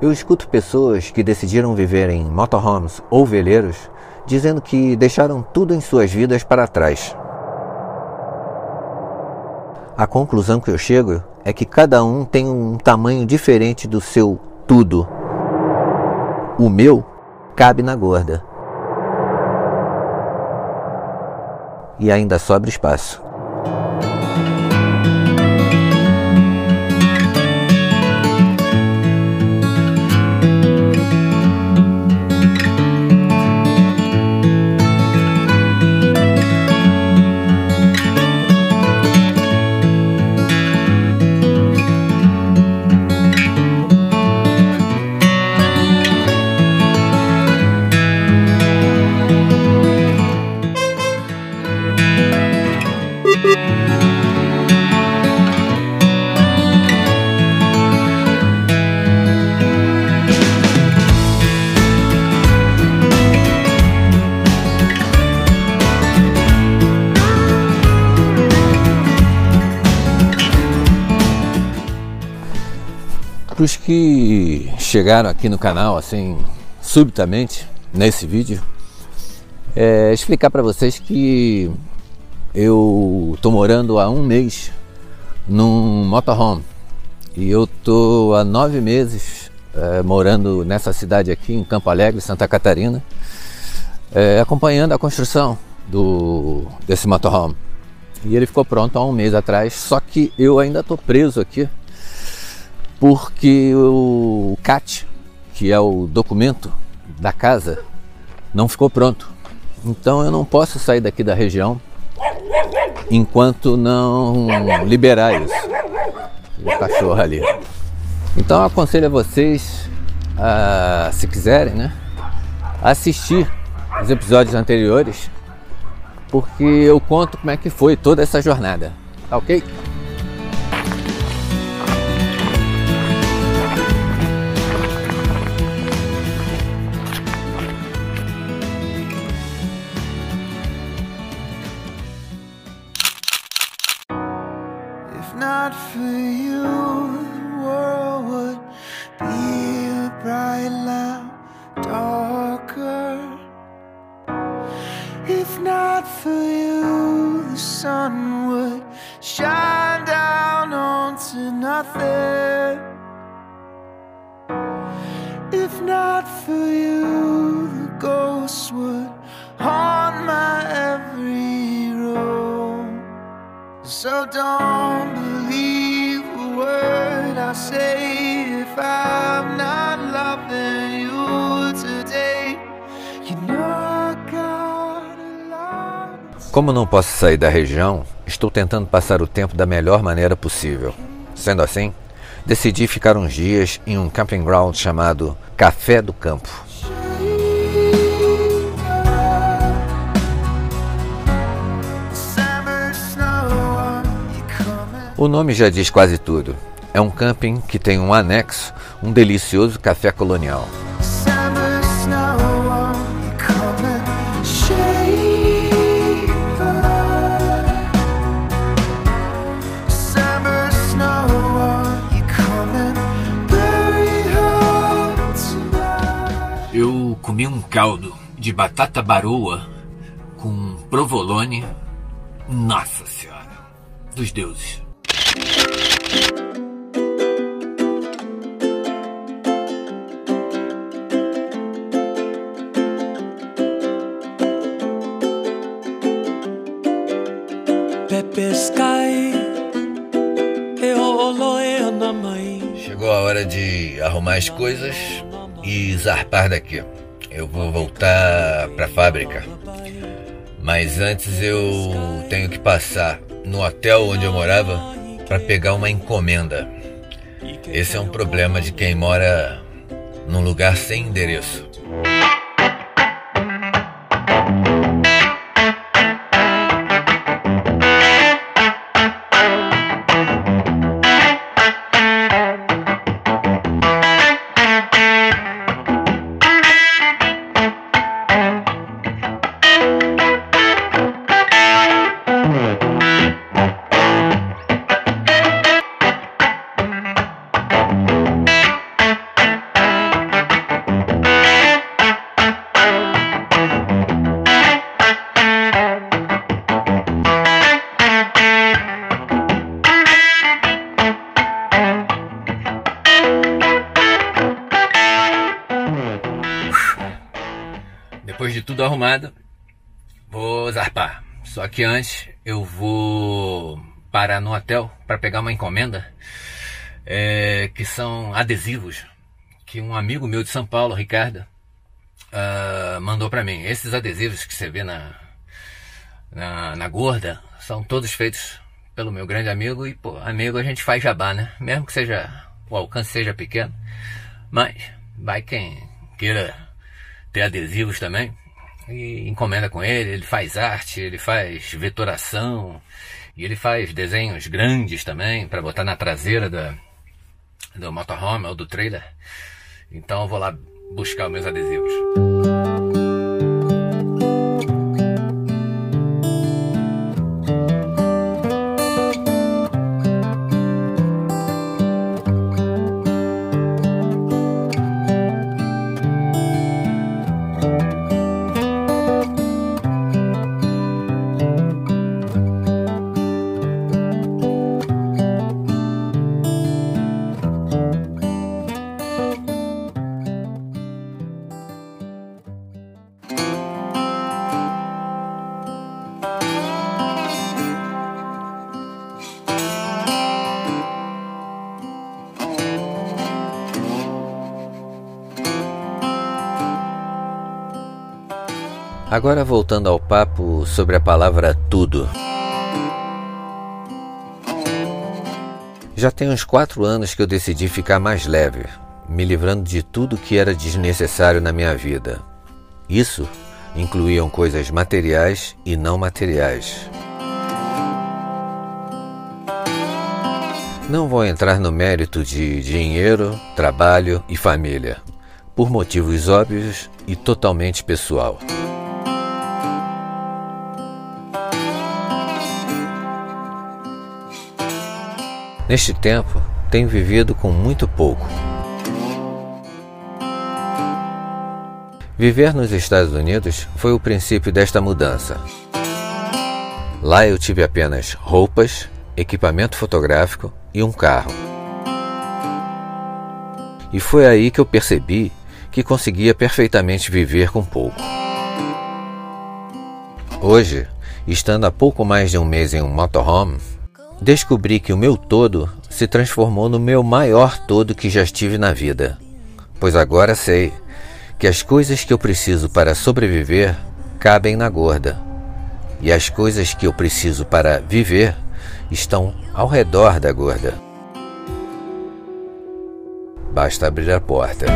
Eu escuto pessoas que decidiram viver em motorhomes ou veleiros dizendo que deixaram tudo em suas vidas para trás. A conclusão que eu chego é que cada um tem um tamanho diferente do seu tudo. O meu cabe na gorda. E ainda sobra espaço. Para os que chegaram aqui no canal assim subitamente nesse vídeo, é explicar para vocês que eu tô morando há um mês num motorhome e eu tô há nove meses é, morando nessa cidade aqui em Campo Alegre, Santa Catarina, é, acompanhando a construção do desse motorhome. E ele ficou pronto há um mês atrás, só que eu ainda tô preso aqui porque o CAT, que é o documento da casa, não ficou pronto. Então eu não posso sair daqui da região enquanto não liberar isso. O cachorro ali. Então eu aconselho a vocês, a, se quiserem, né, assistir os episódios anteriores, porque eu conto como é que foi toda essa jornada. Tá ok? Not for you, the world would be a bright lamp darker. If not for you, the sun would shine down onto nothing. So don't believe a word I say if I'm not loving you today. You know I. Como não posso sair da região, estou tentando passar o tempo da melhor maneira possível. Sendo assim, decidi ficar uns dias em um camping ground chamado Café do Campo. O nome já diz quase tudo. É um camping que tem um anexo, um delicioso café colonial. Eu comi um caldo de batata baroa com provolone. Nossa Senhora dos deuses. Chegou a hora de arrumar as coisas e zarpar daqui. Eu vou voltar para a fábrica. Mas antes eu tenho que passar no hotel onde eu morava para pegar uma encomenda. Esse é um problema de quem mora num lugar sem endereço. Tudo arrumado, vou zarpar. Só que antes eu vou parar no hotel para pegar uma encomenda é, que são adesivos que um amigo meu de São Paulo, Ricardo, uh, mandou para mim. Esses adesivos que você vê na, na, na gorda são todos feitos pelo meu grande amigo e, pô, amigo a gente faz jabá, né? Mesmo que seja o alcance seja pequeno, mas vai quem queira ter adesivos também e encomenda com ele, ele faz arte, ele faz vetoração e ele faz desenhos grandes também para botar na traseira da, do motorhome ou do trailer. Então eu vou lá buscar meus adesivos. Agora voltando ao papo sobre a palavra tudo. Já tem uns quatro anos que eu decidi ficar mais leve, me livrando de tudo que era desnecessário na minha vida. Isso incluíam coisas materiais e não materiais. Não vou entrar no mérito de dinheiro, trabalho e família, por motivos óbvios e totalmente pessoal. Neste tempo, tenho vivido com muito pouco. Viver nos Estados Unidos foi o princípio desta mudança. Lá eu tive apenas roupas, equipamento fotográfico e um carro. E foi aí que eu percebi que conseguia perfeitamente viver com pouco. Hoje, estando há pouco mais de um mês em um motorhome, Descobri que o meu todo se transformou no meu maior todo que já estive na vida, pois agora sei que as coisas que eu preciso para sobreviver cabem na gorda, e as coisas que eu preciso para viver estão ao redor da gorda. Basta abrir a porta.